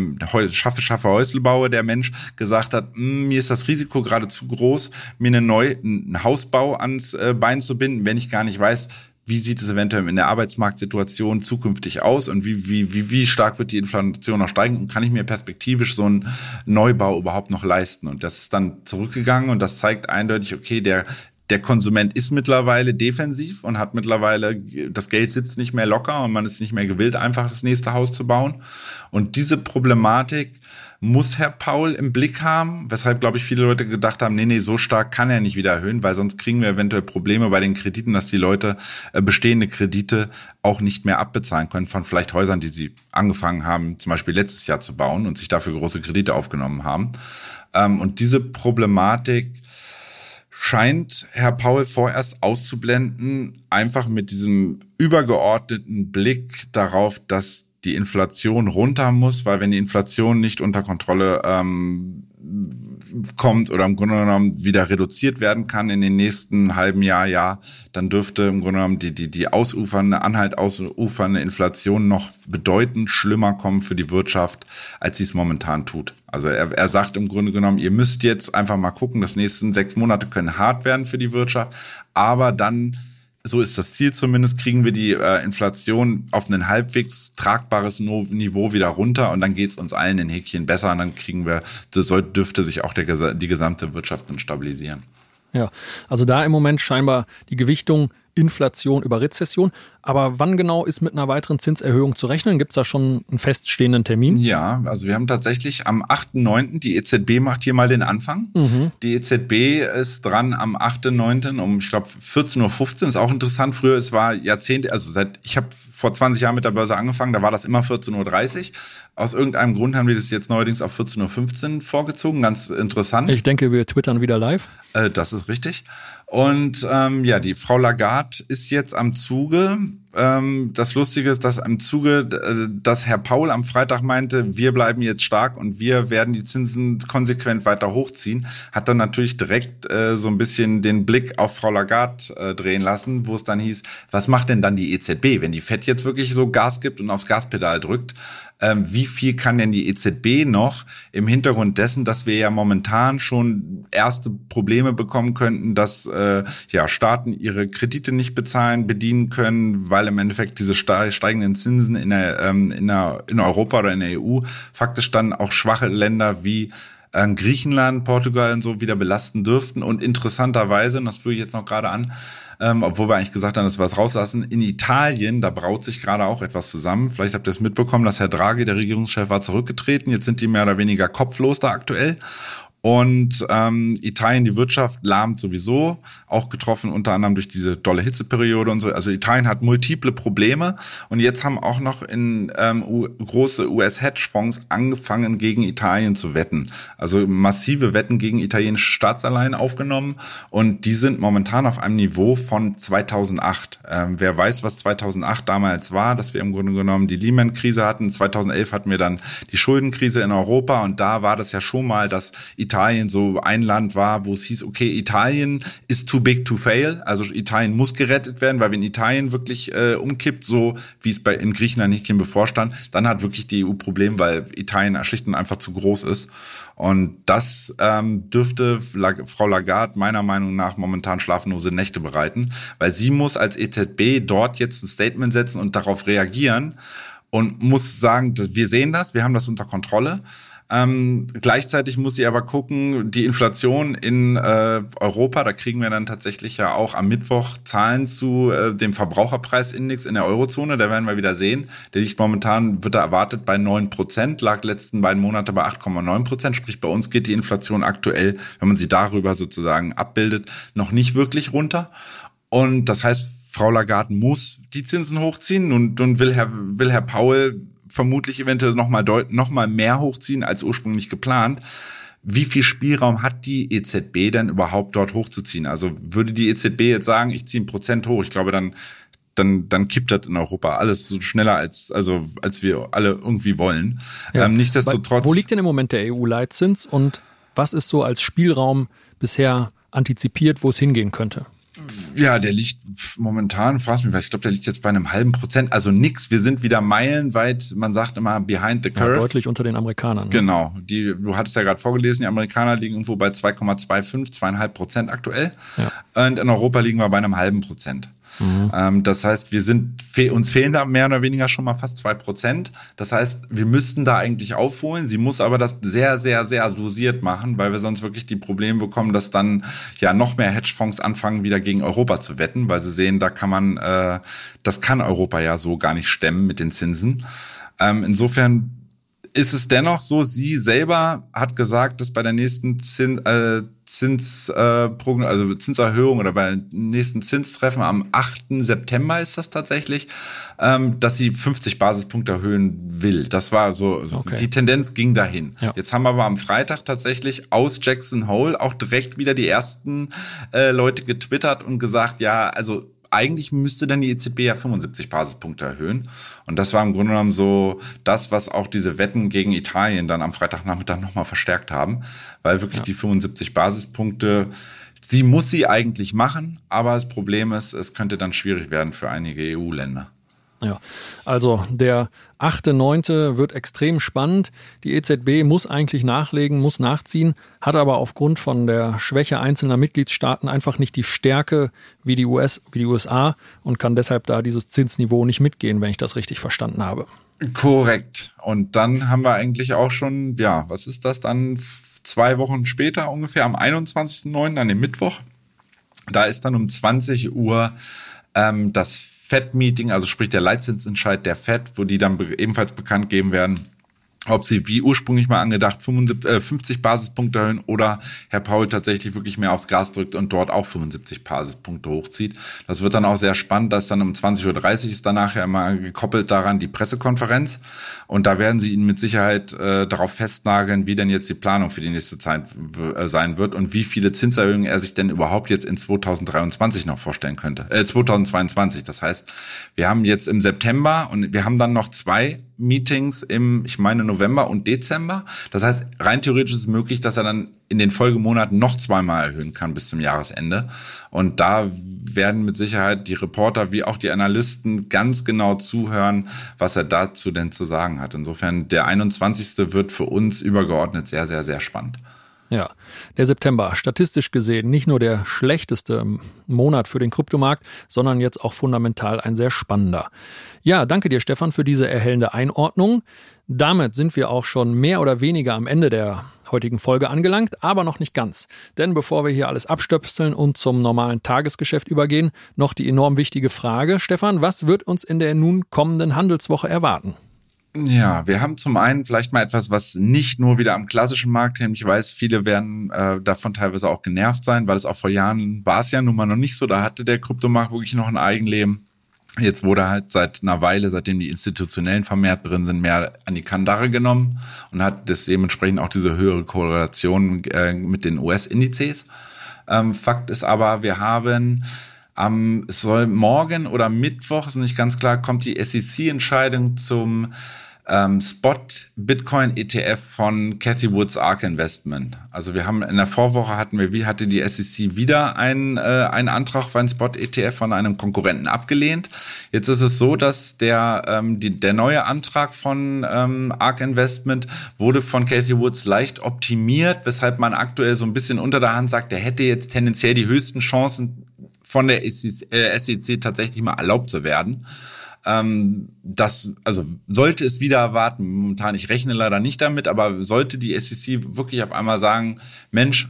schaffe, schaffe Häuselbauer, der Mensch gesagt hat, hm, mir ist das Risiko gerade zu groß, mir eine neu, einen Hausbau ans äh, Bein zu binden, wenn ich gar nicht weiß, wie sieht es eventuell in der Arbeitsmarktsituation zukünftig aus und wie, wie, wie, wie stark wird die Inflation noch steigen und kann ich mir perspektivisch so einen Neubau überhaupt noch leisten? Und das ist dann zurückgegangen und das zeigt eindeutig, okay, der, der Konsument ist mittlerweile defensiv und hat mittlerweile, das Geld sitzt nicht mehr locker und man ist nicht mehr gewillt, einfach das nächste Haus zu bauen. Und diese Problematik muss Herr Paul im Blick haben, weshalb, glaube ich, viele Leute gedacht haben, nee, nee, so stark kann er nicht wieder erhöhen, weil sonst kriegen wir eventuell Probleme bei den Krediten, dass die Leute äh, bestehende Kredite auch nicht mehr abbezahlen können von vielleicht Häusern, die sie angefangen haben, zum Beispiel letztes Jahr zu bauen und sich dafür große Kredite aufgenommen haben. Ähm, und diese Problematik scheint Herr Paul vorerst auszublenden, einfach mit diesem übergeordneten Blick darauf, dass die Inflation runter muss, weil wenn die Inflation nicht unter Kontrolle ähm, kommt oder im Grunde genommen wieder reduziert werden kann in den nächsten halben Jahr, Jahr, dann dürfte im Grunde genommen die, die, die ausufernde, anhalt ausufernde Inflation noch bedeutend schlimmer kommen für die Wirtschaft, als sie es momentan tut. Also er, er sagt im Grunde genommen, ihr müsst jetzt einfach mal gucken, das nächsten sechs Monate können hart werden für die Wirtschaft, aber dann so ist das Ziel zumindest, kriegen wir die äh, Inflation auf ein halbwegs tragbares Niveau wieder runter und dann geht's uns allen in Häkchen besser und dann kriegen wir, so dürfte sich auch der, die gesamte Wirtschaft dann stabilisieren. Ja, also da im Moment scheinbar die Gewichtung Inflation über Rezession. Aber wann genau ist mit einer weiteren Zinserhöhung zu rechnen? Gibt es da schon einen feststehenden Termin? Ja, also wir haben tatsächlich am 8.9., die EZB macht hier mal den Anfang. Mhm. Die EZB ist dran am 8.9. um, ich glaube, 14.15 Uhr. Ist auch interessant. Früher, es war Jahrzehnte, also seit, ich habe vor 20 Jahren mit der Börse angefangen, da war das immer 14.30 Uhr. Aus irgendeinem Grund haben wir das jetzt neuerdings auf 14.15 Uhr vorgezogen. Ganz interessant. Ich denke, wir twittern wieder live. Äh, das ist richtig. Und ähm, ja, die Frau Lagarde ist jetzt am Zuge. Ähm, das Lustige ist, dass am Zuge, äh, dass Herr Paul am Freitag meinte, wir bleiben jetzt stark und wir werden die Zinsen konsequent weiter hochziehen, hat dann natürlich direkt äh, so ein bisschen den Blick auf Frau Lagarde äh, drehen lassen, wo es dann hieß, was macht denn dann die EZB, wenn die FED jetzt wirklich so Gas gibt und aufs Gaspedal drückt? ähm, wie viel kann denn die EZB noch im Hintergrund dessen, dass wir ja momentan schon erste Probleme bekommen könnten, dass ja Staaten ihre Kredite nicht bezahlen, bedienen können, weil im Endeffekt diese steigenden Zinsen in, der, ähm, in, der, in Europa oder in der EU faktisch dann auch schwache Länder wie äh, Griechenland, Portugal und so wieder belasten dürften. Und interessanterweise, und das führe ich jetzt noch gerade an, ähm, obwohl wir eigentlich gesagt haben, dass wir es rauslassen. In Italien, da braut sich gerade auch etwas zusammen. Vielleicht habt ihr es mitbekommen, dass Herr Draghi, der Regierungschef, war zurückgetreten. Jetzt sind die mehr oder weniger kopflos da aktuell. Und ähm, Italien, die Wirtschaft lahmt sowieso, auch getroffen unter anderem durch diese dolle Hitzeperiode und so. Also Italien hat multiple Probleme und jetzt haben auch noch in ähm, große US-Hedgefonds angefangen, gegen Italien zu wetten. Also massive Wetten gegen italienische Staatsanleihen aufgenommen und die sind momentan auf einem Niveau von 2008. Ähm, wer weiß, was 2008 damals war, dass wir im Grunde genommen die Lehman-Krise hatten. 2011 hatten wir dann die Schuldenkrise in Europa und da war das ja schon mal, dass Italien Italien so ein Land war, wo es hieß, okay, Italien ist too big to fail, also Italien muss gerettet werden, weil wenn Italien wirklich äh, umkippt, so wie es bei in Griechenland nicht bevorstand, dann hat wirklich die EU Problem, weil Italien schlicht und einfach zu groß ist. Und das ähm, dürfte Frau Lagarde meiner Meinung nach momentan schlaflose Nächte bereiten, weil sie muss als EZB dort jetzt ein Statement setzen und darauf reagieren und muss sagen, wir sehen das, wir haben das unter Kontrolle. Ähm, gleichzeitig muss sie aber gucken, die Inflation in äh, Europa, da kriegen wir dann tatsächlich ja auch am Mittwoch Zahlen zu äh, dem Verbraucherpreisindex in der Eurozone. Da werden wir wieder sehen. Der liegt momentan, wird er erwartet bei neun Prozent, lag letzten beiden Monate bei 8,9 Prozent. Sprich, bei uns geht die Inflation aktuell, wenn man sie darüber sozusagen abbildet, noch nicht wirklich runter. Und das heißt, Frau Lagarde muss die Zinsen hochziehen. und nun will Herr, will Herr Paul vermutlich eventuell noch mal, deut noch mal mehr hochziehen als ursprünglich geplant. Wie viel Spielraum hat die EZB denn überhaupt dort hochzuziehen? Also würde die EZB jetzt sagen, ich ziehe ein Prozent hoch, ich glaube, dann dann, dann kippt das in Europa alles so schneller als, also, als wir alle irgendwie wollen. Ja. Ähm, nichtsdestotrotz. Wo liegt denn im Moment der EU-Leitzins und was ist so als Spielraum bisher antizipiert, wo es hingehen könnte? Ja, der liegt momentan, fragst mich, ich glaube, der liegt jetzt bei einem halben Prozent, also nix. Wir sind wieder meilenweit, man sagt immer behind the curve. Ja, deutlich unter den Amerikanern. Ne? Genau, die, du hattest ja gerade vorgelesen, die Amerikaner liegen irgendwo bei 2,25, zweieinhalb Prozent aktuell. Ja. Und in Europa liegen wir bei einem halben Prozent. Mhm. Ähm, das heißt, wir sind, uns fehlen da mehr oder weniger schon mal fast zwei Prozent. Das heißt, wir müssten da eigentlich aufholen. Sie muss aber das sehr, sehr, sehr dosiert machen, weil wir sonst wirklich die Probleme bekommen, dass dann ja noch mehr Hedgefonds anfangen, wieder gegen Europa zu wetten, weil sie sehen, da kann man, äh, das kann Europa ja so gar nicht stemmen mit den Zinsen. Ähm, insofern ist es dennoch so, sie selber hat gesagt, dass bei der nächsten Zins, äh, Zins, äh, also Zinserhöhung oder bei den nächsten Zinstreffen am 8. September ist das tatsächlich, ähm, dass sie 50 Basispunkte erhöhen will. Das war so, so okay. die Tendenz ging dahin. Ja. Jetzt haben wir aber am Freitag tatsächlich aus Jackson Hole auch direkt wieder die ersten äh, Leute getwittert und gesagt, ja, also eigentlich müsste dann die EZB ja 75 Basispunkte erhöhen. Und das war im Grunde genommen so das, was auch diese Wetten gegen Italien dann am Freitagnachmittag nochmal verstärkt haben, weil wirklich ja. die 75 Basispunkte, sie muss sie eigentlich machen, aber das Problem ist, es könnte dann schwierig werden für einige EU-Länder. Ja, also der 8.9. wird extrem spannend. Die EZB muss eigentlich nachlegen, muss nachziehen, hat aber aufgrund von der Schwäche einzelner Mitgliedstaaten einfach nicht die Stärke wie die, US, wie die USA und kann deshalb da dieses Zinsniveau nicht mitgehen, wenn ich das richtig verstanden habe. Korrekt. Und dann haben wir eigentlich auch schon, ja, was ist das dann? Zwei Wochen später ungefähr, am 21.09., an dem Mittwoch. Da ist dann um 20 Uhr ähm, das FED-Meeting, also sprich der Leitzinsentscheid der FED, wo die dann ebenfalls bekannt geben werden, ob sie wie ursprünglich mal angedacht 75, äh, 50 Basispunkte erhöhen oder Herr Paul tatsächlich wirklich mehr aufs Gas drückt und dort auch 75 Basispunkte hochzieht. Das wird dann auch sehr spannend, dass dann um 20.30 Uhr ist danach ja immer gekoppelt daran die Pressekonferenz und da werden sie ihn mit Sicherheit äh, darauf festnageln, wie denn jetzt die Planung für die nächste Zeit äh, sein wird und wie viele Zinserhöhungen er sich denn überhaupt jetzt in 2023 noch vorstellen könnte. Äh, 2022. Das heißt, wir haben jetzt im September und wir haben dann noch zwei Meetings im, ich meine, November und Dezember. Das heißt, rein theoretisch ist es möglich, dass er dann in den Folgemonaten noch zweimal erhöhen kann bis zum Jahresende. Und da werden mit Sicherheit die Reporter wie auch die Analysten ganz genau zuhören, was er dazu denn zu sagen hat. Insofern, der 21. wird für uns übergeordnet sehr, sehr, sehr spannend. Ja, der September, statistisch gesehen nicht nur der schlechteste Monat für den Kryptomarkt, sondern jetzt auch fundamental ein sehr spannender. Ja, danke dir, Stefan, für diese erhellende Einordnung. Damit sind wir auch schon mehr oder weniger am Ende der heutigen Folge angelangt, aber noch nicht ganz. Denn bevor wir hier alles abstöpseln und zum normalen Tagesgeschäft übergehen, noch die enorm wichtige Frage, Stefan, was wird uns in der nun kommenden Handelswoche erwarten? Ja, wir haben zum einen vielleicht mal etwas, was nicht nur wieder am klassischen Markt hängt. Ich weiß, viele werden äh, davon teilweise auch genervt sein, weil es auch vor Jahren war es ja nun mal noch nicht so. Da hatte der Kryptomarkt wirklich noch ein Eigenleben. Jetzt wurde halt seit einer Weile, seitdem die institutionellen vermehrt drin sind, mehr an die Kandare genommen und hat das dementsprechend auch diese höhere Korrelation äh, mit den US-Indizes. Ähm, Fakt ist aber, wir haben am, es soll morgen oder Mittwoch, ist nicht ganz klar, kommt die SEC-Entscheidung zum ähm, Spot Bitcoin ETF von Cathy Woods Ark Investment. Also wir haben in der Vorwoche hatten wir, wie hatte die SEC wieder einen, äh, einen Antrag für einen Spot ETF von einem Konkurrenten abgelehnt. Jetzt ist es so, dass der, ähm, die, der neue Antrag von ähm, Ark Investment wurde von Cathy Woods leicht optimiert, weshalb man aktuell so ein bisschen unter der Hand sagt, der hätte jetzt tendenziell die höchsten Chancen von der SEC, äh, SEC tatsächlich mal erlaubt zu werden. Ähm, das, also sollte es wieder erwarten, momentan, ich rechne leider nicht damit, aber sollte die SEC wirklich auf einmal sagen, Mensch,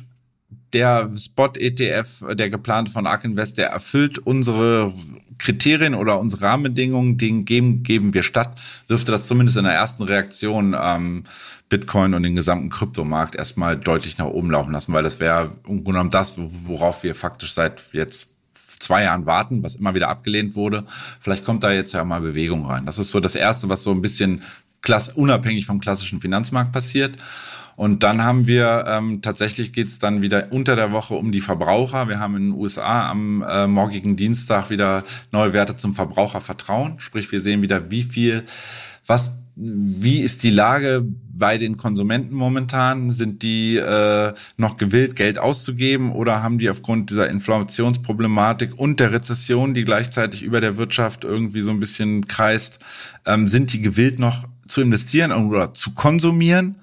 der Spot-ETF, der geplante von ARK Invest, der erfüllt unsere Kriterien oder unsere Rahmenbedingungen, den geben, geben wir statt, dürfte das zumindest in der ersten Reaktion ähm, Bitcoin und den gesamten Kryptomarkt erstmal deutlich nach oben laufen lassen, weil das wäre im Grunde genommen das, worauf wir faktisch seit jetzt zwei Jahren warten, was immer wieder abgelehnt wurde. Vielleicht kommt da jetzt ja mal Bewegung rein. Das ist so das Erste, was so ein bisschen klass unabhängig vom klassischen Finanzmarkt passiert. Und dann haben wir ähm, tatsächlich geht's dann wieder unter der Woche um die Verbraucher. Wir haben in den USA am äh, morgigen Dienstag wieder neue Werte zum Verbrauchervertrauen. Sprich, wir sehen wieder, wie viel, was wie ist die Lage bei den Konsumenten momentan? Sind die äh, noch gewillt, Geld auszugeben oder haben die aufgrund dieser Inflationsproblematik und der Rezession, die gleichzeitig über der Wirtschaft irgendwie so ein bisschen kreist, ähm, sind die gewillt noch zu investieren oder zu konsumieren?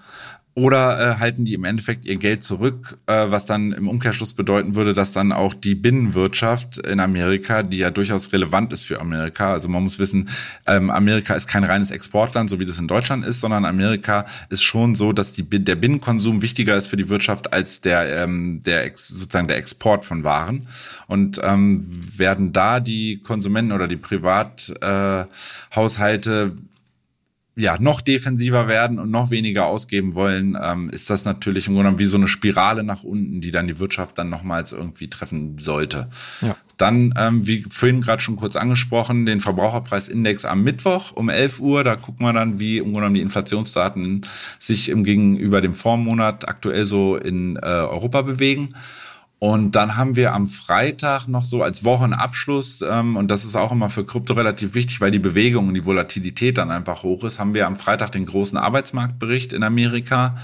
Oder äh, halten die im Endeffekt ihr Geld zurück, äh, was dann im Umkehrschluss bedeuten würde, dass dann auch die Binnenwirtschaft in Amerika, die ja durchaus relevant ist für Amerika, also man muss wissen, ähm, Amerika ist kein reines Exportland, so wie das in Deutschland ist, sondern Amerika ist schon so, dass die, der Binnenkonsum wichtiger ist für die Wirtschaft als der, ähm, der sozusagen der Export von Waren. Und ähm, werden da die Konsumenten oder die Privathaushalte äh, ja, noch defensiver werden und noch weniger ausgeben wollen, ähm, ist das natürlich im Grunde genommen wie so eine Spirale nach unten, die dann die Wirtschaft dann nochmals irgendwie treffen sollte. Ja. Dann, ähm, wie vorhin gerade schon kurz angesprochen, den Verbraucherpreisindex am Mittwoch um 11 Uhr. Da gucken wir dann, wie im Grunde genommen die Inflationsdaten sich im gegenüber dem Vormonat aktuell so in äh, Europa bewegen. Und dann haben wir am Freitag noch so als Wochenabschluss, ähm, und das ist auch immer für Krypto relativ wichtig, weil die Bewegung und die Volatilität dann einfach hoch ist, haben wir am Freitag den großen Arbeitsmarktbericht in Amerika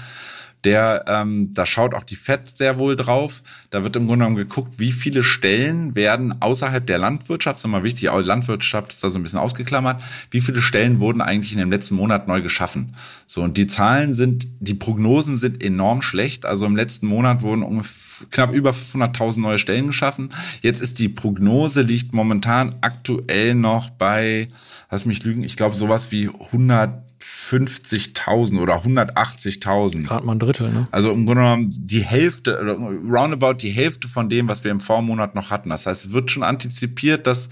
der, ähm, da schaut auch die FED sehr wohl drauf. Da wird im Grunde genommen geguckt, wie viele Stellen werden außerhalb der Landwirtschaft, ist immer wichtig, auch Landwirtschaft ist da so ein bisschen ausgeklammert, wie viele Stellen wurden eigentlich in dem letzten Monat neu geschaffen. So, und die Zahlen sind, die Prognosen sind enorm schlecht. Also im letzten Monat wurden ungefähr knapp über 500.000 neue Stellen geschaffen. Jetzt ist die Prognose, liegt momentan aktuell noch bei, lass mich lügen, ich glaube sowas wie 100 150.000 oder 180.000. Gerade mal ein Drittel, ne? Also im Grunde genommen die Hälfte, roundabout die Hälfte von dem, was wir im Vormonat noch hatten. Das heißt, es wird schon antizipiert, dass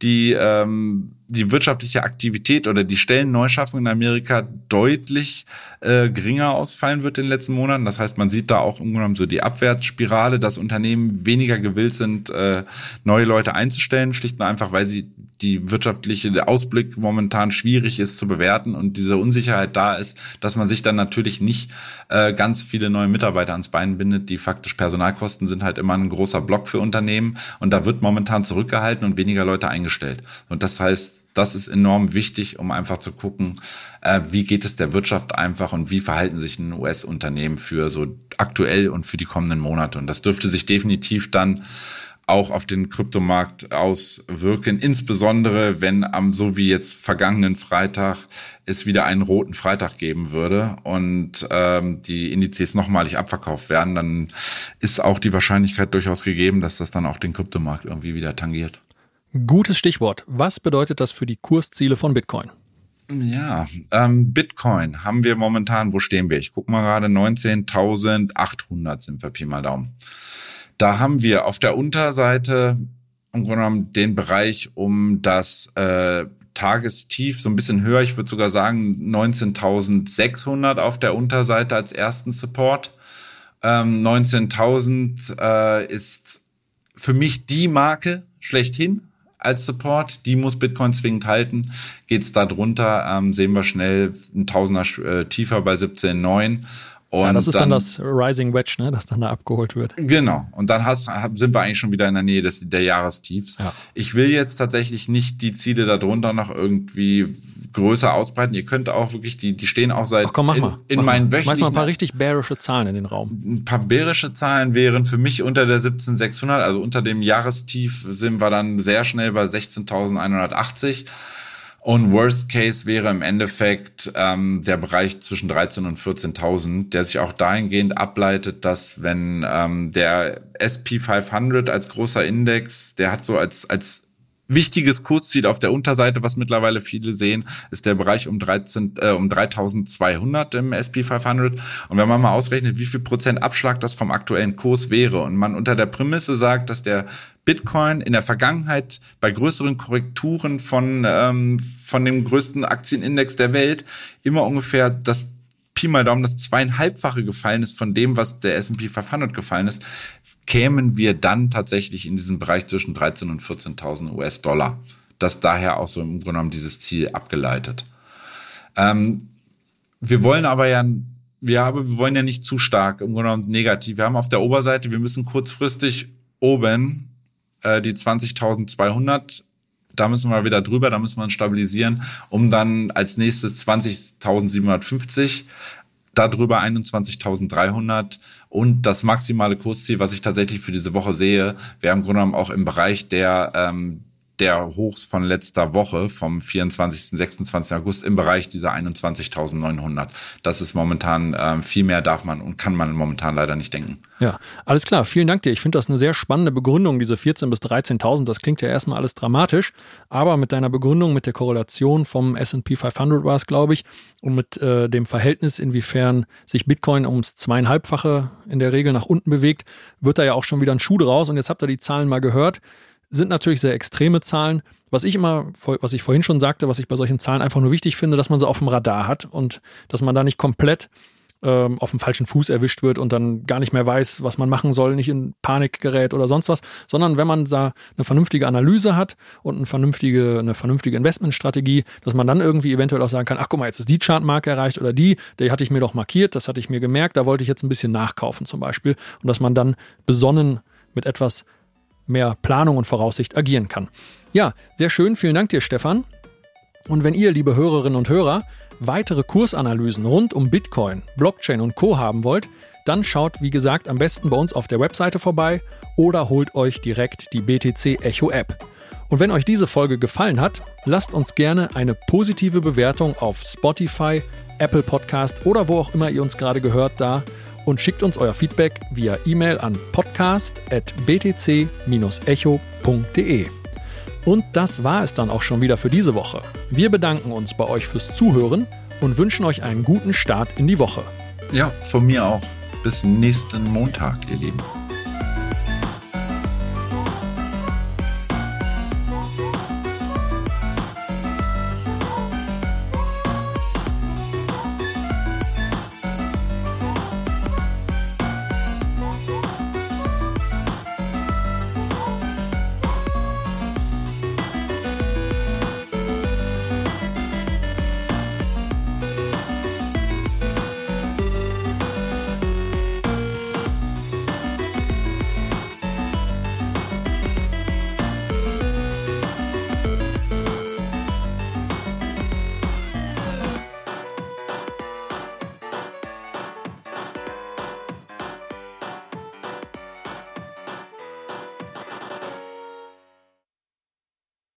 die, ähm, die wirtschaftliche Aktivität oder die Stellenneuschaffung in Amerika deutlich äh, geringer ausfallen wird in den letzten Monaten. Das heißt, man sieht da auch im so die Abwärtsspirale, dass Unternehmen weniger gewillt sind, äh, neue Leute einzustellen, schlicht und einfach, weil sie die wirtschaftliche Ausblick momentan schwierig ist zu bewerten und diese Unsicherheit da ist, dass man sich dann natürlich nicht äh, ganz viele neue Mitarbeiter ans Bein bindet. Die faktisch Personalkosten sind halt immer ein großer Block für Unternehmen und da wird momentan zurückgehalten und weniger Leute eingestellt. Und das heißt, das ist enorm wichtig, um einfach zu gucken, äh, wie geht es der Wirtschaft einfach und wie verhalten sich ein US-Unternehmen für so aktuell und für die kommenden Monate. Und das dürfte sich definitiv dann auch auf den Kryptomarkt auswirken, insbesondere wenn am so wie jetzt vergangenen Freitag es wieder einen roten Freitag geben würde und ähm, die Indizes nochmalig abverkauft werden, dann ist auch die Wahrscheinlichkeit durchaus gegeben, dass das dann auch den Kryptomarkt irgendwie wieder tangiert. Gutes Stichwort. Was bedeutet das für die Kursziele von Bitcoin? Ja, ähm, Bitcoin haben wir momentan, wo stehen wir? Ich gucke mal gerade, 19.800 sind wir Pi mal Daumen. Da haben wir auf der Unterseite im Grunde genommen den Bereich um das äh, Tagestief so ein bisschen höher. Ich würde sogar sagen 19.600 auf der Unterseite als ersten Support. Ähm, 19.000 äh, ist für mich die Marke schlechthin als Support. Die muss Bitcoin zwingend halten. Geht's da drunter, ähm, sehen wir schnell ein Tausender äh, tiefer bei 17,9. Und ja, das ist dann, dann, das Rising Wedge, ne, das dann da abgeholt wird. Genau. Und dann hast, sind wir eigentlich schon wieder in der Nähe des, der Jahrestiefs. Ja. Ich will jetzt tatsächlich nicht die Ziele darunter noch irgendwie größer ausbreiten. Ihr könnt auch wirklich, die, die stehen auch seit Ach komm, mach in, mal. in mach meinen mal. wöchentlichen. Schmeiß mal ein paar richtig bärische Zahlen in den Raum. Ein paar bärische Zahlen wären für mich unter der 17600, also unter dem Jahrestief sind wir dann sehr schnell bei 16.180. Und Worst Case wäre im Endeffekt ähm, der Bereich zwischen 13.000 und 14.000, der sich auch dahingehend ableitet, dass wenn ähm, der SP 500 als großer Index, der hat so als, als wichtiges Kursziel auf der Unterseite, was mittlerweile viele sehen, ist der Bereich um 13, äh, um 3200 im SP 500. Und wenn man mal ausrechnet, wie viel Prozent Abschlag das vom aktuellen Kurs wäre und man unter der Prämisse sagt, dass der Bitcoin in der Vergangenheit bei größeren Korrekturen von, ähm, von dem größten Aktienindex der Welt immer ungefähr das Pi mal Daumen das zweieinhalbfache gefallen ist von dem, was der S&P 500 gefallen ist, kämen wir dann tatsächlich in diesen Bereich zwischen 13.000 und 14.000 US-Dollar. Das daher auch so im Grunde genommen dieses Ziel abgeleitet. Ähm, wir wollen aber ja, wir, haben, wir wollen ja nicht zu stark im Grunde genommen negativ. Wir haben auf der Oberseite, wir müssen kurzfristig oben äh, die 20.200 da müssen wir wieder drüber, da müssen wir uns stabilisieren, um dann als nächstes 20.750 darüber 21.300 und das maximale Kursziel, was ich tatsächlich für diese Woche sehe, wäre im Grunde genommen auch im Bereich der ähm, der Hochs von letzter Woche vom 24. 26. August im Bereich dieser 21.900. Das ist momentan ähm, viel mehr darf man und kann man momentan leider nicht denken. Ja, alles klar. Vielen Dank dir. Ich finde das eine sehr spannende Begründung, diese 14.000 bis 13.000. Das klingt ja erstmal alles dramatisch, aber mit deiner Begründung, mit der Korrelation vom S&P 500 war es, glaube ich, und mit äh, dem Verhältnis, inwiefern sich Bitcoin ums zweieinhalbfache in der Regel nach unten bewegt, wird da ja auch schon wieder ein Schuh draus. Und jetzt habt ihr die Zahlen mal gehört sind natürlich sehr extreme Zahlen. Was ich immer, was ich vorhin schon sagte, was ich bei solchen Zahlen einfach nur wichtig finde, dass man sie auf dem Radar hat und dass man da nicht komplett ähm, auf dem falschen Fuß erwischt wird und dann gar nicht mehr weiß, was man machen soll, nicht in Panik gerät oder sonst was, sondern wenn man da eine vernünftige Analyse hat und eine vernünftige, eine vernünftige Investmentstrategie, dass man dann irgendwie eventuell auch sagen kann, ach guck mal, jetzt ist die Chartmarke erreicht oder die, die hatte ich mir doch markiert, das hatte ich mir gemerkt, da wollte ich jetzt ein bisschen nachkaufen zum Beispiel und dass man dann besonnen mit etwas mehr Planung und Voraussicht agieren kann. Ja, sehr schön. Vielen Dank dir, Stefan. Und wenn ihr, liebe Hörerinnen und Hörer, weitere Kursanalysen rund um Bitcoin, Blockchain und Co. haben wollt, dann schaut, wie gesagt, am besten bei uns auf der Webseite vorbei oder holt euch direkt die BTC Echo App. Und wenn euch diese Folge gefallen hat, lasst uns gerne eine positive Bewertung auf Spotify, Apple Podcast oder wo auch immer ihr uns gerade gehört da und schickt uns euer Feedback via E-Mail an podcast.btc-echo.de. Und das war es dann auch schon wieder für diese Woche. Wir bedanken uns bei euch fürs Zuhören und wünschen euch einen guten Start in die Woche. Ja, von mir auch. Bis nächsten Montag, ihr Lieben.